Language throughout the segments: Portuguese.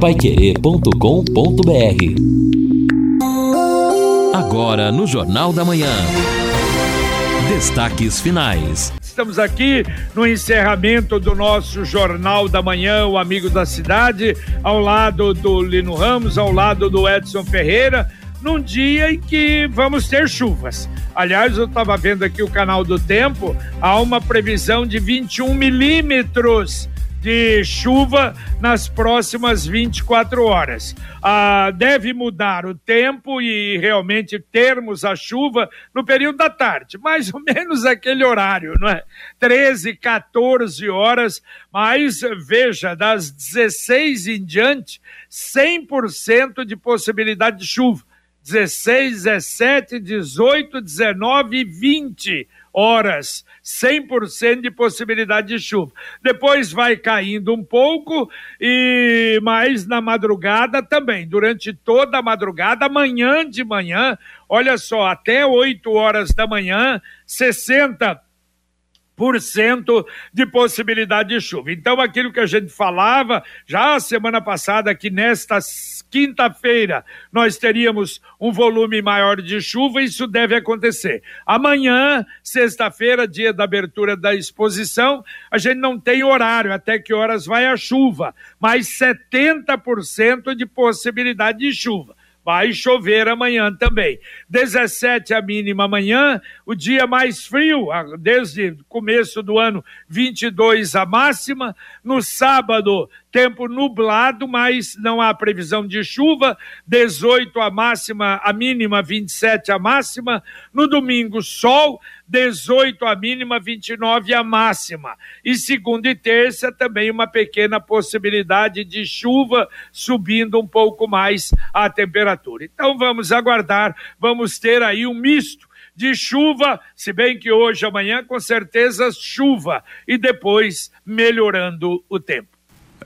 paiquerê.com.br Agora no Jornal da Manhã. Destaques finais. Estamos aqui no encerramento do nosso Jornal da Manhã, o Amigo da Cidade, ao lado do Lino Ramos, ao lado do Edson Ferreira, num dia em que vamos ter chuvas. Aliás, eu estava vendo aqui o canal do tempo, há uma previsão de 21 milímetros de chuva nas próximas 24 horas. Ah, deve mudar o tempo e realmente termos a chuva no período da tarde, mais ou menos aquele horário, não é? 13, 14 horas, mas veja, das 16 em diante, 100% de possibilidade de chuva. 16, 17, 18, 19 e 20 horas, 100% de possibilidade de chuva. Depois vai caindo um pouco e mais na madrugada também, durante toda a madrugada, amanhã de manhã, olha só, até 8 horas da manhã, 60 de possibilidade de chuva. Então, aquilo que a gente falava já semana passada, que nesta quinta-feira nós teríamos um volume maior de chuva, isso deve acontecer. Amanhã, sexta-feira, dia da abertura da exposição, a gente não tem horário até que horas vai a chuva, mas 70% de possibilidade de chuva. Vai chover amanhã também. 17 a mínima amanhã, o dia mais frio, desde o começo do ano, 22 a máxima. No sábado, tempo nublado, mas não há previsão de chuva, 18 a máxima, a mínima 27 a máxima, no domingo sol, 18 a mínima, 29 a máxima. E segunda e terça também uma pequena possibilidade de chuva, subindo um pouco mais a temperatura. Então vamos aguardar, vamos ter aí um misto de chuva, se bem que hoje, amanhã, com certeza chuva, e depois melhorando o tempo.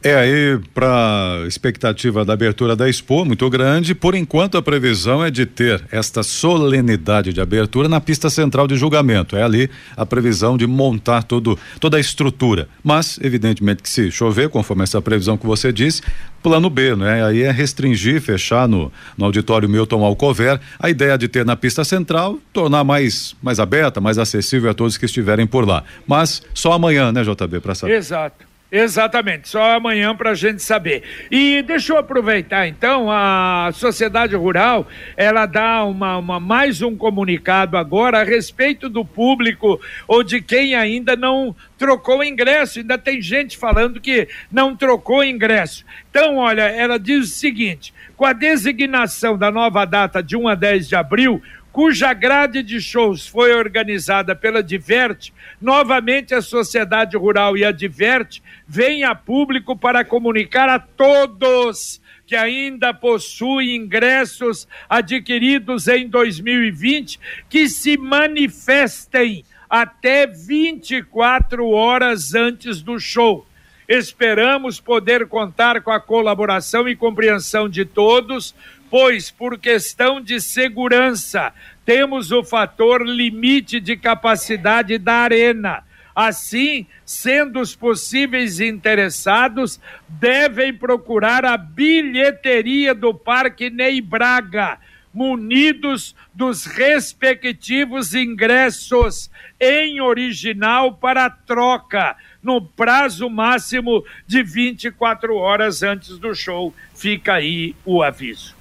É aí para expectativa da abertura da Expo muito grande. Por enquanto a previsão é de ter esta solenidade de abertura na pista central de julgamento. É ali a previsão de montar todo, toda a estrutura. Mas evidentemente que se chover, conforme essa previsão que você disse, plano B, né? Aí é restringir, fechar no, no auditório Milton Alcover. A ideia de ter na pista central, tornar mais mais aberta, mais acessível a todos que estiverem por lá. Mas só amanhã, né, JB, para saber. Exato. Exatamente, só amanhã para a gente saber. E deixa eu aproveitar então, a Sociedade Rural, ela dá uma, uma, mais um comunicado agora a respeito do público ou de quem ainda não trocou ingresso. Ainda tem gente falando que não trocou ingresso. Então, olha, ela diz o seguinte: com a designação da nova data de 1 a 10 de abril, cuja grade de shows foi organizada pela Diverte, novamente a Sociedade Rural e a Diverte vem a público para comunicar a todos que ainda possuem ingressos adquiridos em 2020 que se manifestem até 24 horas antes do show. Esperamos poder contar com a colaboração e compreensão de todos, pois, por questão de segurança, temos o fator limite de capacidade da arena. Assim, sendo os possíveis interessados, devem procurar a bilheteria do Parque Ney Braga, munidos dos respectivos ingressos em original para troca, no prazo máximo de 24 horas antes do show. Fica aí o aviso.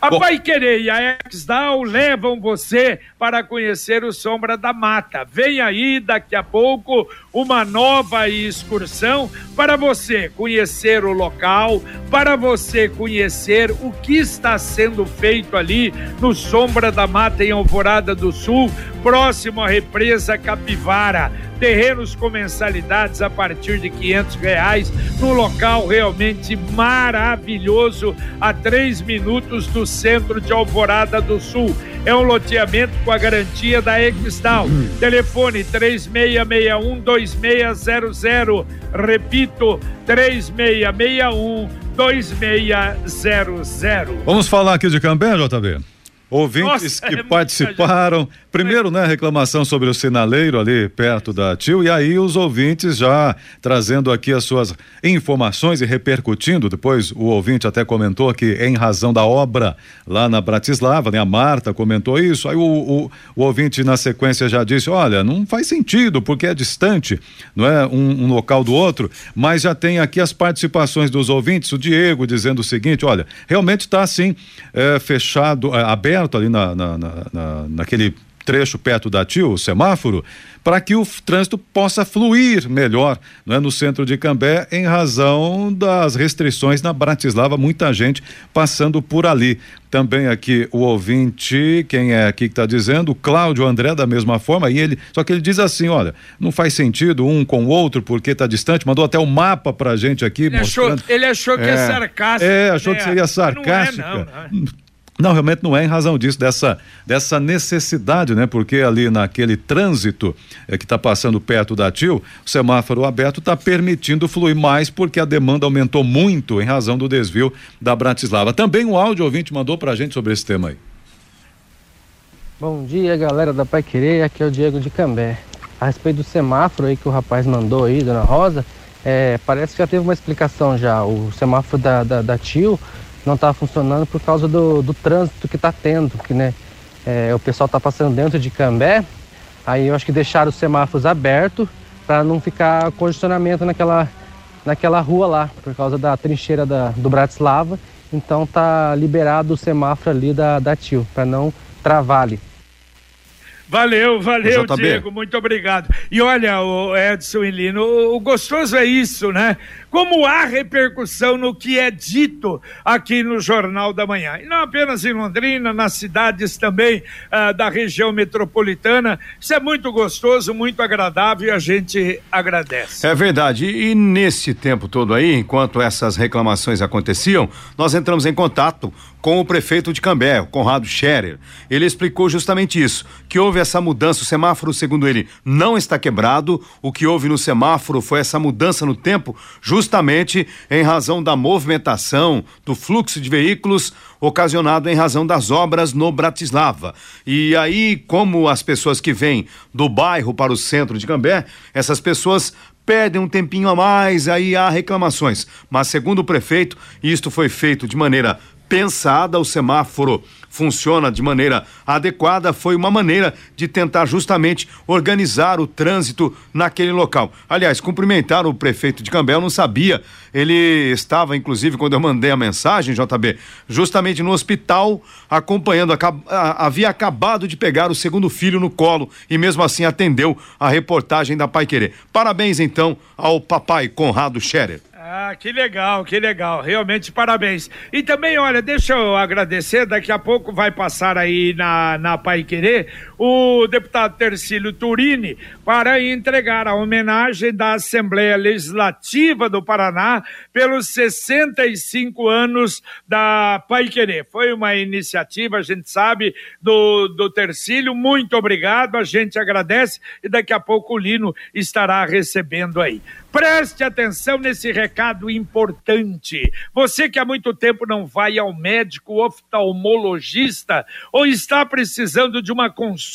A Bom... Pai Querer e a Exdal levam você para conhecer o Sombra da Mata. Vem aí daqui a pouco uma nova excursão para você conhecer o local, para você conhecer o que está sendo feito ali no Sombra da Mata em Alvorada do Sul, próximo à represa Capivara terrenos com mensalidades a partir de quinhentos reais, num local realmente maravilhoso, a três minutos do centro de Alvorada do Sul. É um loteamento com a garantia da Equistal. Hum. Telefone 3661 2600. Repito, 3661 2600. Vamos falar aqui de Cambé, JB? Ouvintes Nossa, que é participaram. Primeiro, né, reclamação sobre o sinaleiro ali perto da Tio, e aí os ouvintes já trazendo aqui as suas informações e repercutindo. Depois o ouvinte até comentou que em razão da obra lá na Bratislava, né, a Marta comentou isso. Aí o, o, o ouvinte na sequência já disse: olha, não faz sentido, porque é distante, não é um, um local do outro, mas já tem aqui as participações dos ouvintes. O Diego dizendo o seguinte: olha, realmente está assim, é, fechado, é, aberto ali na, na, na, na naquele trecho perto da Tio, o semáforo, para que o trânsito possa fluir melhor não é, no centro de Cambé, em razão das restrições na Bratislava, muita gente passando por ali. Também aqui o ouvinte, quem é aqui que está dizendo, o Cláudio André, da mesma forma, e ele, só que ele diz assim: olha, não faz sentido um com o outro porque está distante, mandou até o um mapa pra gente aqui. Ele, mostrando. achou, ele achou que é, é sarcástico. É, achou né? que seria sarcástico. Não é, não, não é. Não, realmente não é em razão disso, dessa, dessa necessidade, né? Porque ali naquele trânsito é, que está passando perto da TIL, o semáforo aberto está permitindo fluir mais porque a demanda aumentou muito em razão do desvio da Bratislava. Também um áudio ouvinte mandou para a gente sobre esse tema aí. Bom dia, galera da Pai Querer, aqui é o Diego de Cambé. A respeito do semáforo aí que o rapaz mandou aí, dona Rosa, é, parece que já teve uma explicação já. O semáforo da, da, da TIL não está funcionando por causa do, do trânsito que está tendo, que né, é, o pessoal está passando dentro de Cambé, aí eu acho que deixaram os semáforos abertos para não ficar congestionamento naquela, naquela rua lá, por causa da trincheira da, do Bratislava, então tá liberado o semáforo ali da, da Tio, para não travar ali. Valeu, valeu, Diego, muito obrigado. E olha, o Edson e Lino, o gostoso é isso, né? Como há repercussão no que é dito aqui no Jornal da Manhã. E não apenas em Londrina, nas cidades também ah, da região metropolitana. Isso é muito gostoso, muito agradável e a gente agradece. É verdade. E nesse tempo todo aí, enquanto essas reclamações aconteciam, nós entramos em contato com o prefeito de Cambé, Conrado Scherer. Ele explicou justamente isso, que houve essa mudança, o semáforo, segundo ele, não está quebrado, o que houve no semáforo foi essa mudança no tempo, justamente em razão da movimentação, do fluxo de veículos ocasionado em razão das obras no Bratislava. E aí, como as pessoas que vêm do bairro para o centro de Cambé, essas pessoas perdem um tempinho a mais, aí há reclamações. Mas segundo o prefeito, isto foi feito de maneira pensada, o semáforo funciona de maneira adequada, foi uma maneira de tentar justamente organizar o trânsito naquele local. Aliás, cumprimentar o prefeito de Cambé, eu não sabia, ele estava, inclusive, quando eu mandei a mensagem, JB, justamente no hospital, acompanhando, havia acabado de pegar o segundo filho no colo e mesmo assim atendeu a reportagem da Pai Querer. Parabéns, então, ao papai Conrado Scherer. Ah, que legal, que legal. Realmente parabéns. E também, olha, deixa eu agradecer, daqui a pouco vai passar aí na, na Pai Querer o deputado Tercílio Turini para entregar a homenagem da Assembleia Legislativa do Paraná pelos 65 anos da Pai Querer. Foi uma iniciativa, a gente sabe, do, do Tercílio. Muito obrigado, a gente agradece e daqui a pouco o Lino estará recebendo aí. Preste atenção nesse recado importante. Você que há muito tempo não vai ao médico oftalmologista ou está precisando de uma consulta,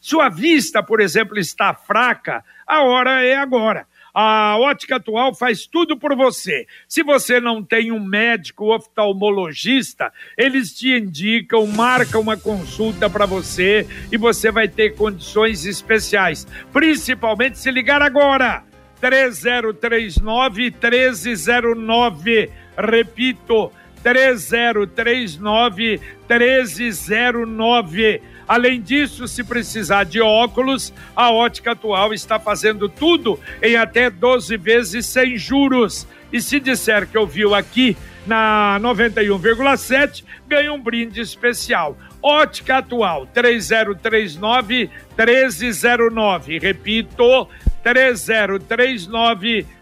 sua vista, por exemplo, está fraca, a hora é agora. A ótica atual faz tudo por você. Se você não tem um médico oftalmologista, eles te indicam, marcam uma consulta para você e você vai ter condições especiais. Principalmente se ligar agora. 3039 1309. Repito, 3039 1309. Além disso, se precisar de óculos, a Ótica Atual está fazendo tudo em até 12 vezes sem juros. E se disser que ouviu aqui na 91,7, ganha um brinde especial. Ótica Atual, 3039 1309. Repito, 3039 1309.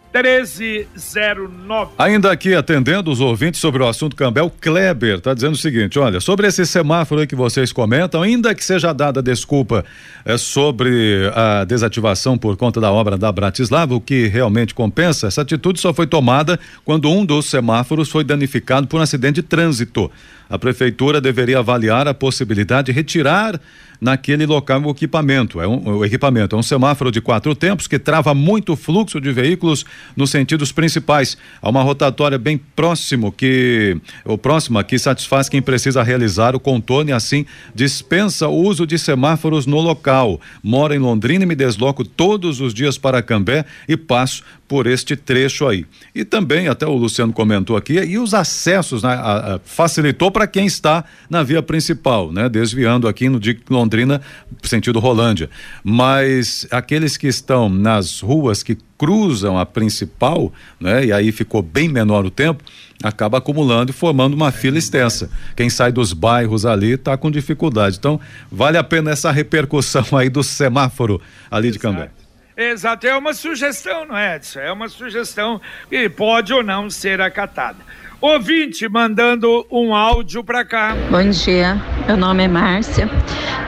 Ainda aqui atendendo os ouvintes sobre o assunto Cambel, Kleber está dizendo o seguinte: olha, sobre esse semáforo que vocês comentam, ainda que seja dada desculpa é, sobre a desativação por conta da obra da Bratislava, o que realmente compensa, essa atitude só foi tomada quando um dos semáforos foi danificado por um acidente de trânsito. A prefeitura deveria avaliar a possibilidade de retirar naquele local o equipamento. É um, o equipamento é um semáforo de quatro tempos que trava muito fluxo de veículos nos sentidos principais. Há uma rotatória bem próximo que o próxima que satisfaz quem precisa realizar o contorno e assim dispensa o uso de semáforos no local. Moro em Londrina e me desloco todos os dias para Cambé e passo por este trecho aí. E também, até o Luciano comentou aqui, e os acessos, né, a, a, facilitou para quem está na via principal, né, desviando aqui no de Londrina, sentido Rolândia. Mas aqueles que estão nas ruas que cruzam a principal, né, e aí ficou bem menor o tempo, acaba acumulando e formando uma fila extensa. Quem sai dos bairros ali está com dificuldade. Então, vale a pena essa repercussão aí do semáforo ali de Cambé. Exato, é uma sugestão, não é, Edson? É uma sugestão que pode ou não ser acatada. Ouvinte mandando um áudio para cá. Bom dia, meu nome é Márcia.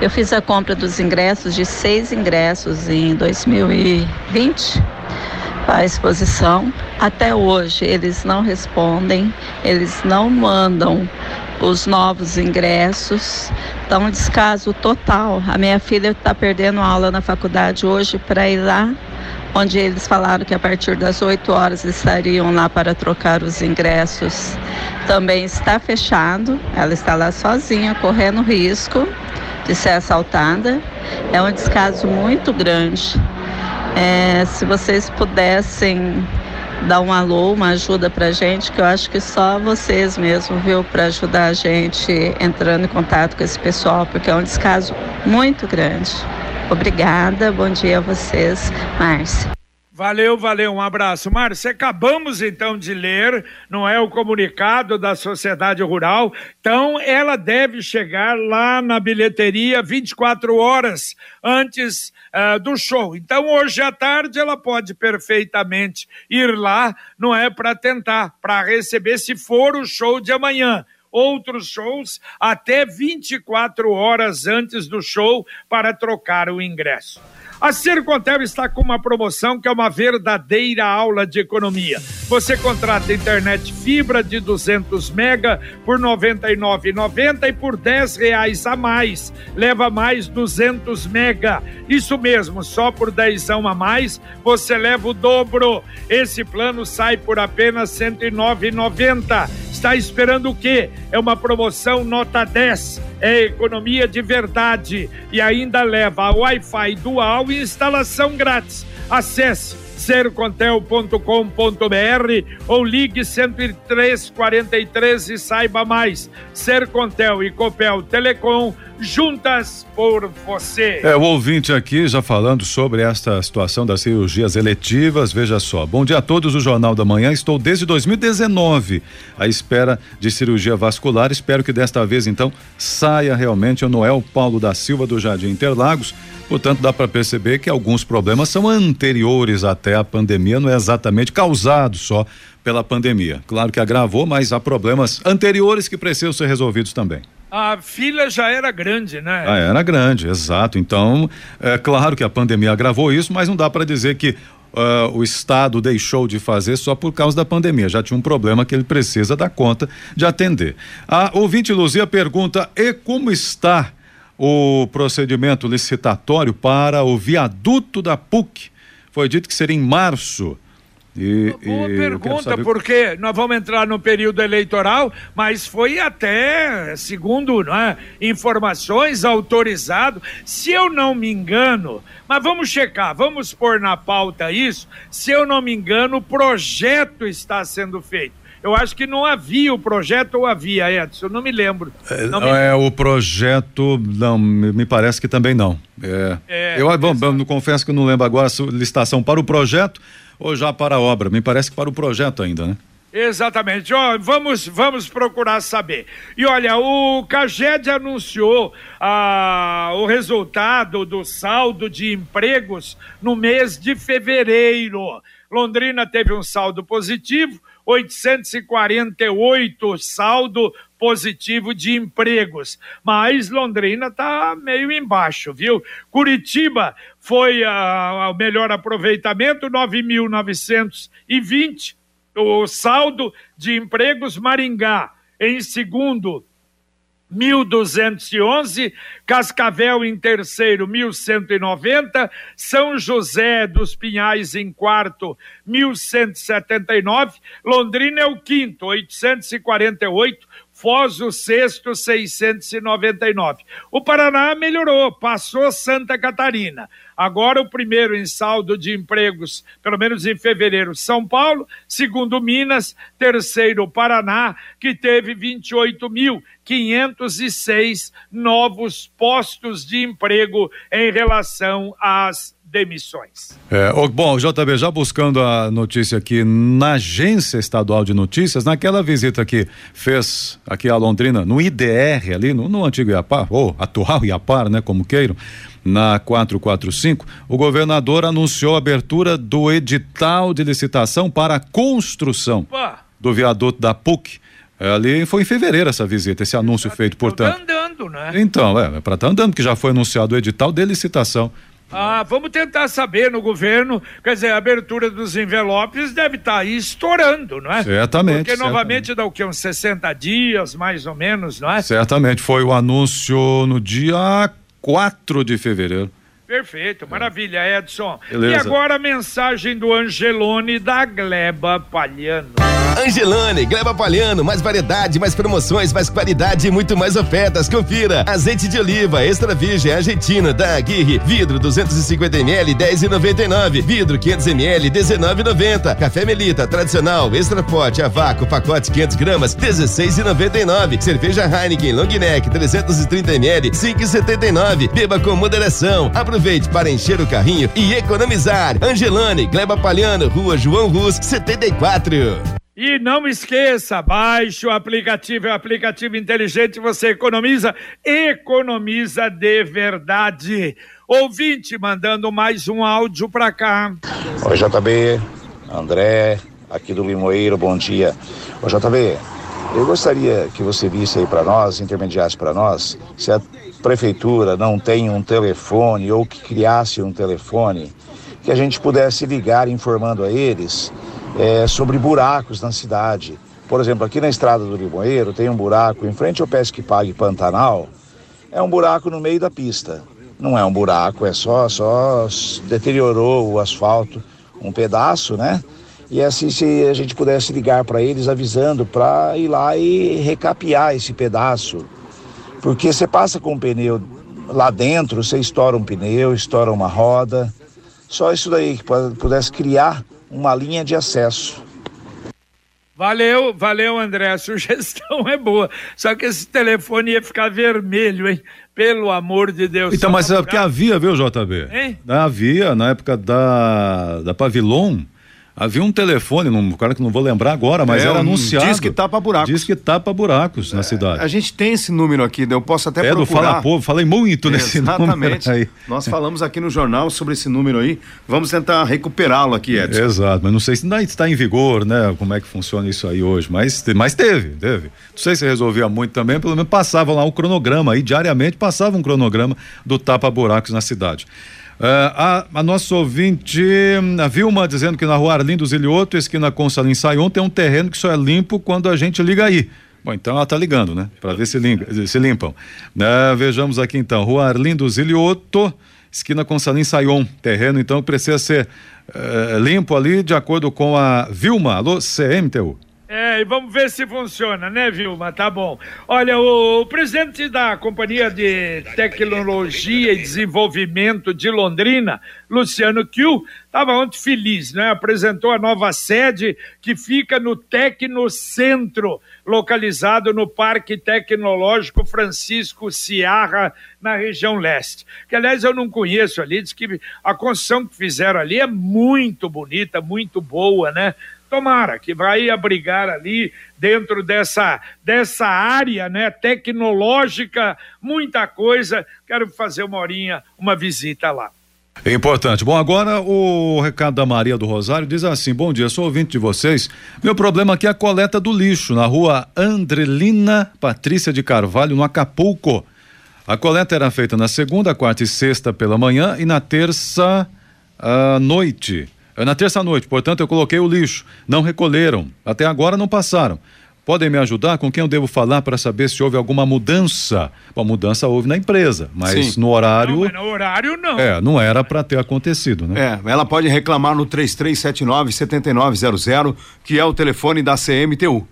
Eu fiz a compra dos ingressos, de seis ingressos em 2020 para a exposição. Até hoje eles não respondem, eles não mandam os novos ingressos. Então, um descaso total. A minha filha está perdendo aula na faculdade hoje para ir lá, onde eles falaram que a partir das 8 horas estariam lá para trocar os ingressos. Também está fechado, ela está lá sozinha, correndo risco de ser assaltada. É um descaso muito grande. É, se vocês pudessem dar um alô, uma ajuda pra gente, que eu acho que só vocês mesmo, viu, para ajudar a gente entrando em contato com esse pessoal, porque é um descaso muito grande. Obrigada, bom dia a vocês, Márcia. Valeu, valeu, um abraço. Márcia, acabamos então de ler, não é o comunicado da Sociedade Rural, então ela deve chegar lá na bilheteria 24 horas antes uh, do show. Então hoje à tarde ela pode perfeitamente ir lá, não é para tentar, para receber se for o show de amanhã outros shows até 24 horas antes do show para trocar o ingresso. A Sercontel está com uma promoção que é uma verdadeira aula de economia. Você contrata internet fibra de 200 mega por R$ 99,90 e por R$ reais a mais. Leva mais 200 mega. Isso mesmo, só por 10 a mais você leva o dobro. Esse plano sai por apenas R$ 109,90. Está esperando o quê? É uma promoção nota 10 é economia de verdade e ainda leva Wi-Fi dual e instalação grátis. Acesse sercontel.com.br ou ligue 10343 e saiba mais. Sercontel e Copel Telecom juntas por você. É, o ouvinte aqui já falando sobre esta situação das cirurgias eletivas, veja só. Bom dia a todos, o Jornal da Manhã. Estou desde 2019 à espera de cirurgia vascular. Espero que desta vez, então, saia realmente o Noel Paulo da Silva do Jardim Interlagos. Portanto, dá para perceber que alguns problemas são anteriores até a pandemia, não é exatamente causado só pela pandemia. Claro que agravou, mas há problemas anteriores que precisam ser resolvidos também a fila já era grande, né? Ah, era grande, exato. Então, é claro que a pandemia agravou isso, mas não dá para dizer que uh, o Estado deixou de fazer só por causa da pandemia. Já tinha um problema que ele precisa dar conta de atender. A ouvinte Luzia pergunta: e como está o procedimento licitatório para o viaduto da PUC? Foi dito que seria em março. E, Boa e pergunta, porque nós vamos entrar no período eleitoral, mas foi até, segundo é, informações, autorizado. Se eu não me engano, mas vamos checar, vamos pôr na pauta isso. Se eu não me engano, o projeto está sendo feito. Eu acho que não havia o projeto ou havia, Edson, não me lembro. É, não me... é o projeto, não, me parece que também não. É, é eu, bom, não confesso que não lembro agora a licitação para o projeto ou já para a obra? Me parece que para o projeto ainda, né? Exatamente. Ó, vamos, vamos procurar saber. E olha, o Caged anunciou ah, o resultado do saldo de empregos no mês de fevereiro. Londrina teve um saldo positivo, 848 saldo positivo de empregos, mas Londrina está meio embaixo, viu? Curitiba foi uh, o melhor aproveitamento, 9.920 o saldo de empregos Maringá em segundo 1.211, Cascavel em terceiro, 1.190, São José dos Pinhais em quarto, 1.179, Londrina é o quinto, 848, Foz o sexto, 699. O Paraná melhorou, passou Santa Catarina. Agora o primeiro em saldo de empregos, pelo menos em fevereiro, São Paulo, segundo Minas, terceiro Paraná, que teve 28.506 novos postos de emprego em relação às demissões. É, bom, o JB já buscando a notícia aqui na Agência Estadual de Notícias, naquela visita que fez aqui a Londrina, no IDR ali, no, no antigo Iapar, ou atual Iapar, né, como queiram, na 445, o governador anunciou a abertura do edital de licitação para a construção Opa. do viaduto da PUC. É, ali foi em fevereiro essa visita, esse anúncio feito, portanto. Tá andando, né? Então, é, é para estar tá andando, que já foi anunciado o edital de licitação ah, vamos tentar saber no governo, quer dizer, a abertura dos envelopes deve estar tá aí estourando, não é? Certamente. Porque certamente. novamente dá o quê? Uns 60 dias, mais ou menos, não é? Certamente, foi o anúncio no dia 4 de fevereiro. Perfeito, maravilha, Edson. Beleza. E agora a mensagem do Angelone da Gleba Palhano. Angelone, Gleba Palhano, mais variedade, mais promoções, mais qualidade e muito mais ofertas. Confira. Azeite de oliva extra virgem argentina da Aguirre, vidro 250 ml 10,99, vidro 500 ml 19,90. Café Melita tradicional extra forte a vácuo pacote 500 gramas 16,99. Cerveja Heineken Long Neck 330 ml 5,79. Beba com moderação. Aproveite para encher o carrinho e economizar. Angelone, Gleba Palhano, Rua João Rus 74. E não esqueça, baixe o aplicativo, é um aplicativo inteligente, você economiza, economiza de verdade. Ouvinte mandando mais um áudio para cá. Oi, JB, André, aqui do Limoeiro, bom dia. Oi, JB, eu gostaria que você visse aí para nós, intermediasse para nós, se a prefeitura não tem um telefone ou que criasse um telefone, que a gente pudesse ligar informando a eles é, sobre buracos na cidade. Por exemplo, aqui na estrada do Limoeiro tem um buraco em frente ao Pesque Pague Pantanal. É um buraco no meio da pista. Não é um buraco, é só, só deteriorou o asfalto um pedaço, né? E assim, se a gente pudesse ligar para eles avisando para ir lá e recapear esse pedaço. Porque você passa com o pneu lá dentro, você estoura um pneu, estoura uma roda. Só isso daí que pudesse criar uma linha de acesso. Valeu, valeu, André. A sugestão é boa. Só que esse telefone ia ficar vermelho, hein? Pelo amor de Deus. Então, mas é porque havia, viu, JB? Hein? Havia, na época da, da Pavilon, Havia um telefone, um cara que não vou lembrar agora, mas é, era anunciado. Diz que tapa buracos. Diz que tapa buracos é, na cidade. A gente tem esse número aqui, né? eu posso até é procurar. É do Fala Povo, falei muito nesse Exatamente. número aí. Nós falamos aqui no jornal sobre esse número aí, vamos tentar recuperá-lo aqui, Edson. Exato, mas não sei se ainda está em vigor, né? Como é que funciona isso aí hoje, mas, mas teve, teve. Não sei se resolvia muito também, pelo menos passava lá um cronograma aí, diariamente passava um cronograma do tapa buracos na cidade. Uh, a, a nossa ouvinte, a Vilma, dizendo que na rua Arlindo Zilioto, esquina Consalim Saion, tem um terreno que só é limpo quando a gente liga aí. Bom, então ela está ligando, né? Para ver se, limpa, se limpam. Uh, vejamos aqui então, rua Arlindo Zilioto, esquina Consalim Saion. Terreno então precisa ser uh, limpo ali, de acordo com a Vilma. Alô, CMTU. É, e vamos ver se funciona, né, Vilma? Tá bom. Olha, o, o presidente da Companhia de Tecnologia e Desenvolvimento de Londrina, Luciano Kiu, estava ontem feliz, né? Apresentou a nova sede que fica no Tecnocentro, localizado no Parque Tecnológico Francisco Ciarra, na região leste. Que, aliás, eu não conheço ali, diz que a construção que fizeram ali é muito bonita, muito boa, né? Tomara que vai abrigar ali dentro dessa, dessa área né, tecnológica, muita coisa. Quero fazer uma horinha, uma visita lá. É importante. Bom, agora o recado da Maria do Rosário diz assim: Bom dia, sou ouvinte de vocês. Meu problema aqui é a coleta do lixo na rua Andrelina Patrícia de Carvalho, no Acapulco. A coleta era feita na segunda, quarta e sexta pela manhã e na terça à noite. Na terça à noite, portanto, eu coloquei o lixo. Não recolheram. Até agora não passaram. Podem me ajudar? Com quem eu devo falar para saber se houve alguma mudança? Bom, mudança houve na empresa, mas Sim. no horário. Não, mas no horário não. É, não era para ter acontecido, né? É, ela pode reclamar no 3379-7900, que é o telefone da CMTU.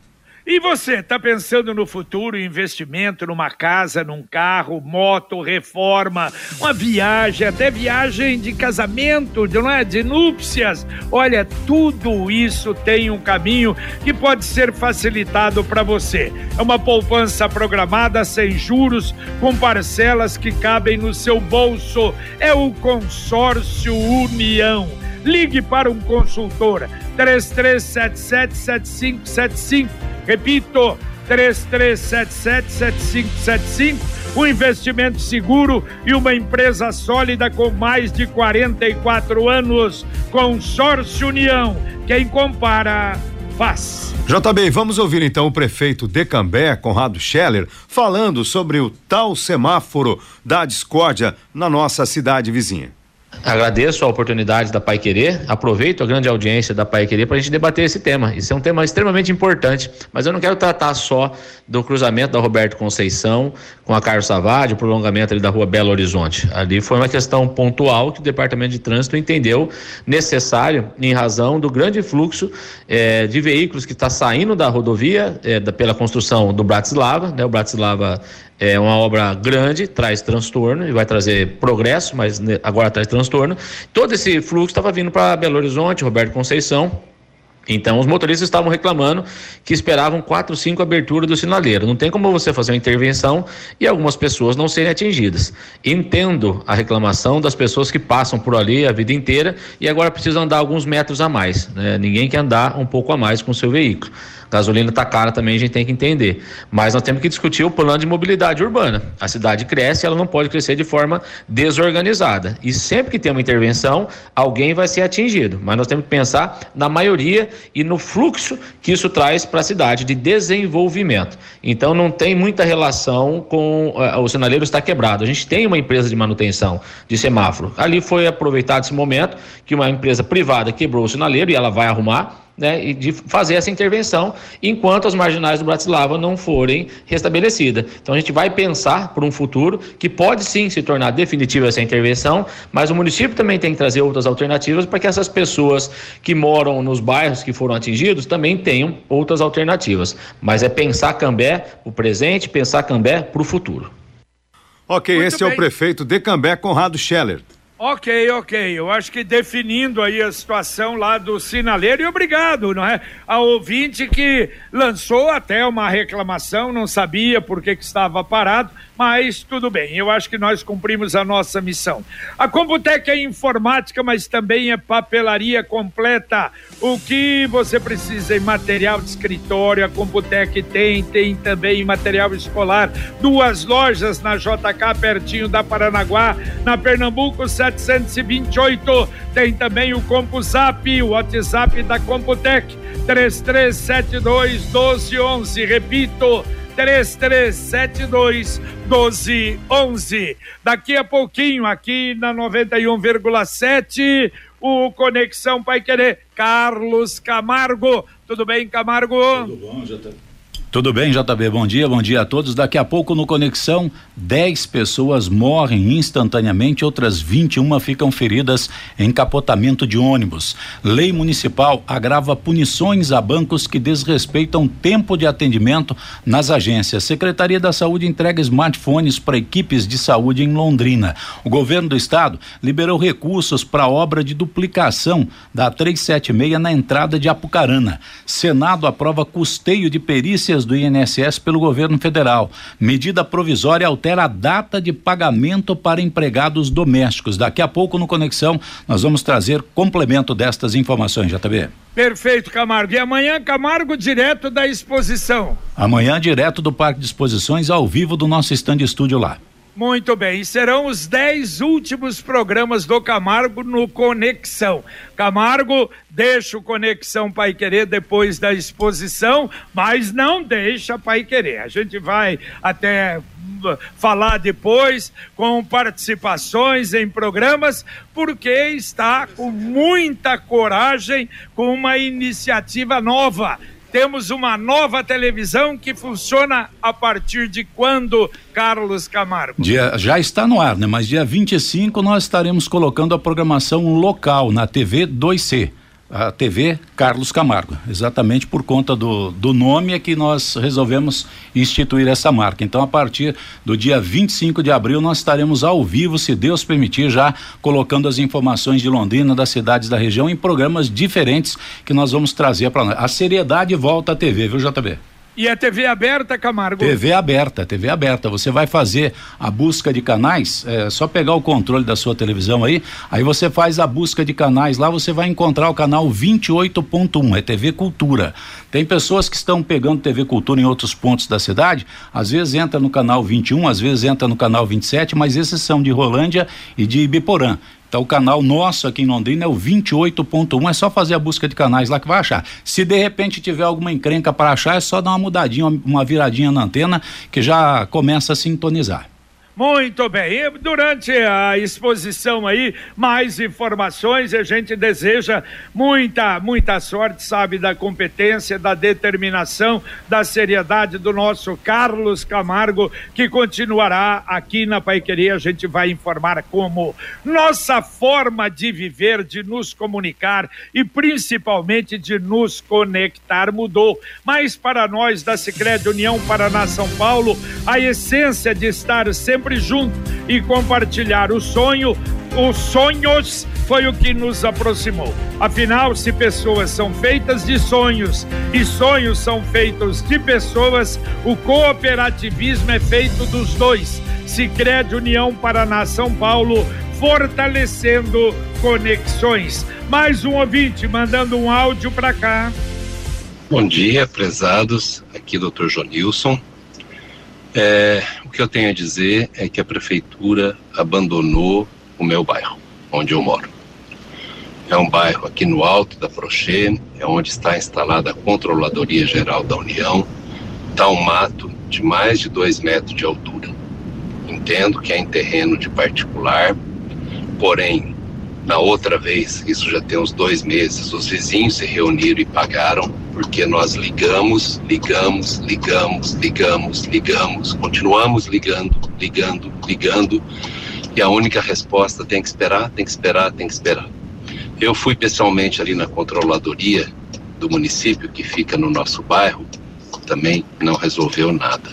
E você, está pensando no futuro, investimento numa casa, num carro, moto, reforma, uma viagem, até viagem de casamento, de, não é? de núpcias? Olha, tudo isso tem um caminho que pode ser facilitado para você. É uma poupança programada sem juros, com parcelas que cabem no seu bolso. É o Consórcio União. Ligue para um consultor 33777575. Repito, 33777575. Um investimento seguro e uma empresa sólida com mais de 44 anos. Consórcio União. Quem compara, faz. JB, vamos ouvir então o prefeito de Cambé, Conrado Scheller, falando sobre o tal semáforo da discórdia na nossa cidade vizinha. Agradeço a oportunidade da Pai Querer, aproveito a grande audiência da Pai Querer para a gente debater esse tema. Isso é um tema extremamente importante, mas eu não quero tratar só do cruzamento da Roberto Conceição com a Carlos Savade, o prolongamento ali da rua Belo Horizonte. Ali foi uma questão pontual que o Departamento de Trânsito entendeu necessário em razão do grande fluxo eh, de veículos que está saindo da rodovia eh, da, pela construção do Bratislava, né? O Bratislava é uma obra grande, traz transtorno e vai trazer progresso, mas agora traz transtorno. Todo esse fluxo estava vindo para Belo Horizonte, Roberto Conceição. Então, os motoristas estavam reclamando que esperavam quatro, cinco aberturas do sinaleiro. Não tem como você fazer uma intervenção e algumas pessoas não serem atingidas. Entendo a reclamação das pessoas que passam por ali a vida inteira e agora precisam andar alguns metros a mais. Né? Ninguém quer andar um pouco a mais com o seu veículo. Gasolina está cara também, a gente tem que entender. Mas nós temos que discutir o plano de mobilidade urbana. A cidade cresce, ela não pode crescer de forma desorganizada. E sempre que tem uma intervenção, alguém vai ser atingido. Mas nós temos que pensar na maioria e no fluxo que isso traz para a cidade de desenvolvimento. Então não tem muita relação com uh, o sinaleiro estar quebrado. A gente tem uma empresa de manutenção de semáforo. Ali foi aproveitado esse momento que uma empresa privada quebrou o sinaleiro e ela vai arrumar né, e de fazer essa intervenção enquanto as marginais do Bratislava não forem restabelecidas. Então a gente vai pensar por um futuro que pode sim se tornar definitiva essa intervenção, mas o município também tem que trazer outras alternativas para que essas pessoas que moram nos bairros que foram atingidos também tenham outras alternativas. Mas é pensar Cambé o presente, pensar Cambé para o futuro. Ok, Muito esse é bem. o prefeito de Cambé, Conrado Scheller. Ok, ok. Eu acho que definindo aí a situação lá do sinaleiro, e obrigado, não é? Ao ouvinte que lançou até uma reclamação, não sabia por que, que estava parado, mas tudo bem. Eu acho que nós cumprimos a nossa missão. A Computec é informática, mas também é papelaria completa. O que você precisa em material de escritório, a Computec tem, tem também material escolar. Duas lojas na JK, pertinho da Paranaguá, na Pernambuco 728. Tem também o CompuZap, o WhatsApp da Computec, 3372 1211. Repito, 3372 1211. Daqui a pouquinho, aqui na 91,7, o Conexão Pai Querer, Carlos Camargo. Tudo bem, Camargo? Tudo bem, JB? Bom dia, bom dia a todos. Daqui a pouco no Conexão, 10 pessoas morrem instantaneamente, outras 21 ficam feridas em capotamento de ônibus. Lei municipal agrava punições a bancos que desrespeitam tempo de atendimento nas agências. Secretaria da Saúde entrega smartphones para equipes de saúde em Londrina. O governo do estado liberou recursos para a obra de duplicação da 376 na entrada de Apucarana. Senado aprova custeio de perícias do INSS pelo governo federal. Medida provisória altera a data de pagamento para empregados domésticos. Daqui a pouco no Conexão nós vamos trazer complemento destas informações, JB. Perfeito, Camargo. E amanhã, Camargo, direto da exposição. Amanhã, direto do Parque de Exposições, ao vivo do nosso stand estúdio lá. Muito bem, serão os dez últimos programas do Camargo no Conexão. Camargo deixa o Conexão Pai Querer depois da exposição, mas não deixa Pai Querer. A gente vai até hum, falar depois com participações em programas, porque está com muita coragem com uma iniciativa nova temos uma nova televisão que funciona a partir de quando, Carlos Camargo? Dia, já está no ar, né? Mas dia 25 nós estaremos colocando a programação local na TV 2C a TV Carlos Camargo, exatamente por conta do, do nome é que nós resolvemos instituir essa marca. Então, a partir do dia 25 de abril, nós estaremos ao vivo, se Deus permitir, já colocando as informações de Londrina, das cidades da região, em programas diferentes que nós vamos trazer para nós. A seriedade volta à TV, viu, JB? E a TV aberta, Camargo? TV aberta, TV aberta. Você vai fazer a busca de canais, é só pegar o controle da sua televisão aí, aí você faz a busca de canais lá, você vai encontrar o canal 28.1, é TV Cultura. Tem pessoas que estão pegando TV Cultura em outros pontos da cidade, às vezes entra no canal 21, às vezes entra no canal 27, mas esses são de Rolândia e de Ibiporã. Então o canal nosso aqui em Londrina é o 28.1, é só fazer a busca de canais lá que vai achar. Se de repente tiver alguma encrenca para achar, é só dar uma mudadinha, uma viradinha na antena que já começa a sintonizar. Muito bem. E durante a exposição aí, mais informações a gente deseja muita, muita sorte, sabe, da competência, da determinação, da seriedade do nosso Carlos Camargo, que continuará aqui na Paiqueria. A gente vai informar como nossa forma de viver, de nos comunicar e principalmente de nos conectar mudou. Mas para nós da Sicredi União Paraná São Paulo, a essência de estar sempre sempre junto e compartilhar o sonho, os sonhos foi o que nos aproximou. Afinal, se pessoas são feitas de sonhos e sonhos são feitos de pessoas, o cooperativismo é feito dos dois. Sicredi União Paraná São Paulo, fortalecendo conexões. Mais um ouvinte mandando um áudio para cá. Bom dia, prezados. Aqui, Dr. Jonilson. É, o que eu tenho a dizer é que a prefeitura abandonou o meu bairro, onde eu moro. É um bairro aqui no alto da Prochê, é onde está instalada a Controladoria Geral da União. Está um mato de mais de dois metros de altura. Entendo que é em terreno de particular, porém, na outra vez, isso já tem uns dois meses, os vizinhos se reuniram e pagaram porque nós ligamos, ligamos, ligamos, ligamos, ligamos, continuamos ligando, ligando, ligando, e a única resposta tem que esperar, tem que esperar, tem que esperar. Eu fui pessoalmente ali na controladoria do município que fica no nosso bairro, também não resolveu nada.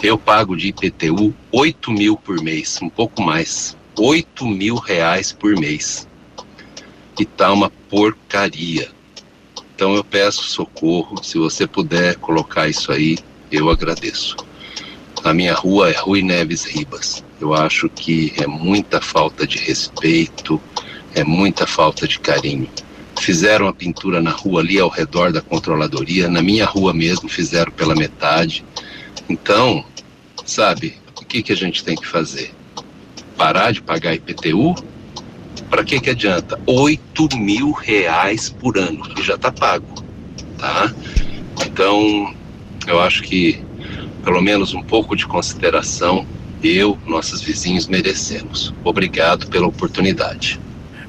Eu pago de IPTU 8 mil por mês, um pouco mais. 8 mil reais por mês. E tá uma porcaria. Então eu peço socorro, se você puder colocar isso aí, eu agradeço. A minha rua é Rui Neves Ribas. Eu acho que é muita falta de respeito, é muita falta de carinho. Fizeram a pintura na rua ali ao redor da controladoria, na minha rua mesmo fizeram pela metade. Então, sabe, o que, que a gente tem que fazer? Parar de pagar IPTU para que que adianta? 8 mil reais por ano, que já está pago, tá? Então, eu acho que pelo menos um pouco de consideração eu, nossos vizinhos merecemos. Obrigado pela oportunidade.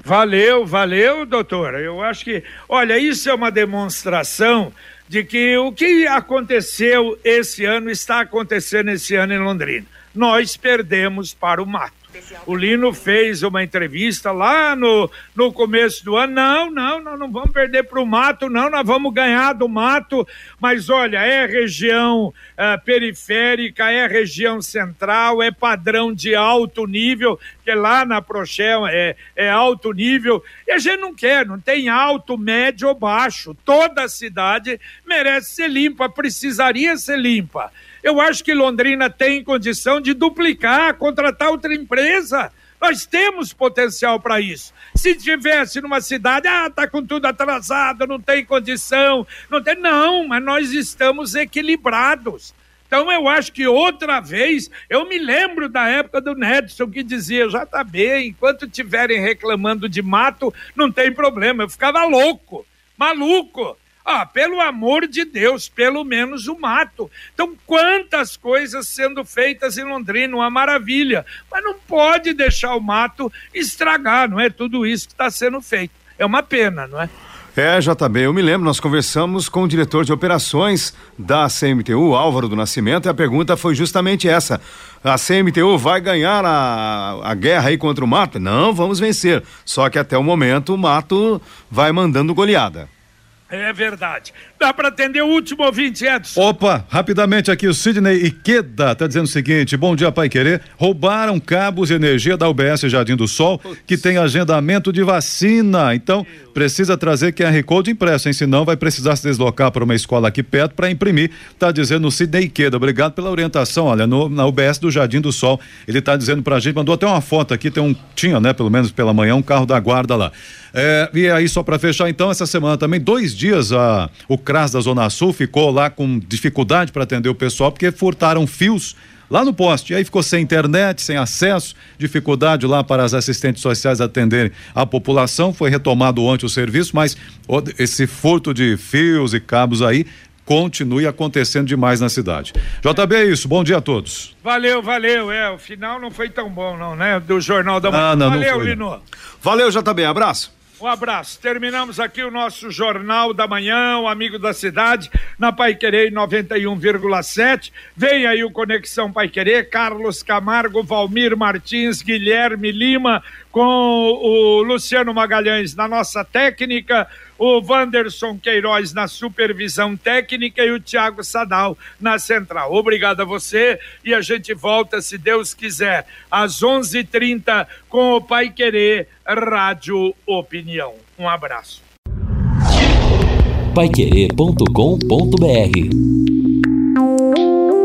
Valeu, valeu, doutor. Eu acho que, olha, isso é uma demonstração de que o que aconteceu esse ano está acontecendo esse ano em Londrina. Nós perdemos para o mato. O Lino fez uma entrevista lá no, no começo do ano. Não, não, nós não vamos perder para o mato, não, nós vamos ganhar do mato. Mas olha, é região uh, periférica, é região central, é padrão de alto nível, que lá na Prochel é, é alto nível. E a gente não quer, não tem alto, médio ou baixo. Toda a cidade merece ser limpa, precisaria ser limpa. Eu acho que Londrina tem condição de duplicar, contratar outra empresa. Nós temos potencial para isso. Se tivesse numa cidade, ah, tá com tudo atrasado, não tem condição, não tem. Não, mas nós estamos equilibrados. Então eu acho que outra vez, eu me lembro da época do Nedson que dizia, já tá bem, enquanto estiverem reclamando de mato, não tem problema. Eu ficava louco, maluco. Ah, pelo amor de Deus, pelo menos o mato. Então, quantas coisas sendo feitas em Londrina, uma maravilha. Mas não pode deixar o mato estragar, não é tudo isso que está sendo feito. É uma pena, não é? É, JB, eu me lembro, nós conversamos com o diretor de operações da CMTU, Álvaro do Nascimento, e a pergunta foi justamente essa. A CMTU vai ganhar a, a guerra aí contra o mato? Não, vamos vencer. Só que até o momento o mato vai mandando goleada. É verdade. Dá para atender o último ouvinte, Edson. Opa, rapidamente aqui o Sidney Iqueda tá dizendo o seguinte: bom dia, Pai Querer. Roubaram cabos de energia da UBS Jardim do Sol, que tem agendamento de vacina. Então, precisa trazer QR Code impresso, hein? Senão vai precisar se deslocar para uma escola aqui perto para imprimir. Tá dizendo o Sidney Iqueda. Obrigado pela orientação. Olha, no, na UBS do Jardim do Sol, ele tá dizendo pra gente, mandou até uma foto aqui, tem um, tinha, né, pelo menos pela manhã, um carro da guarda lá. É, e aí, só para fechar, então, essa semana também, dois dias, a, o CRAS da Zona Sul ficou lá com dificuldade para atender o pessoal, porque furtaram fios lá no poste. E aí ficou sem internet, sem acesso, dificuldade lá para as assistentes sociais atenderem a população. Foi retomado ontem o serviço, mas esse furto de fios e cabos aí continue acontecendo demais na cidade. JB é isso, bom dia a todos. Valeu, valeu. É, o final não foi tão bom, não, né? Do Jornal da Manhã. Ah, não, valeu, não foi, Lino. Valeu, JB, abraço. Um abraço. Terminamos aqui o nosso Jornal da Manhã, o Amigo da Cidade, na Pai Querer 91,7. Vem aí o Conexão Pai Querer, Carlos Camargo, Valmir Martins, Guilherme Lima, com o Luciano Magalhães na nossa técnica, o Wanderson Queiroz na supervisão técnica e o Tiago Sadal na central. Obrigado a você e a gente volta, se Deus quiser, às 11:30 com o Pai Querer Rádio Opinião. Um abraço. Paiquerê.com.br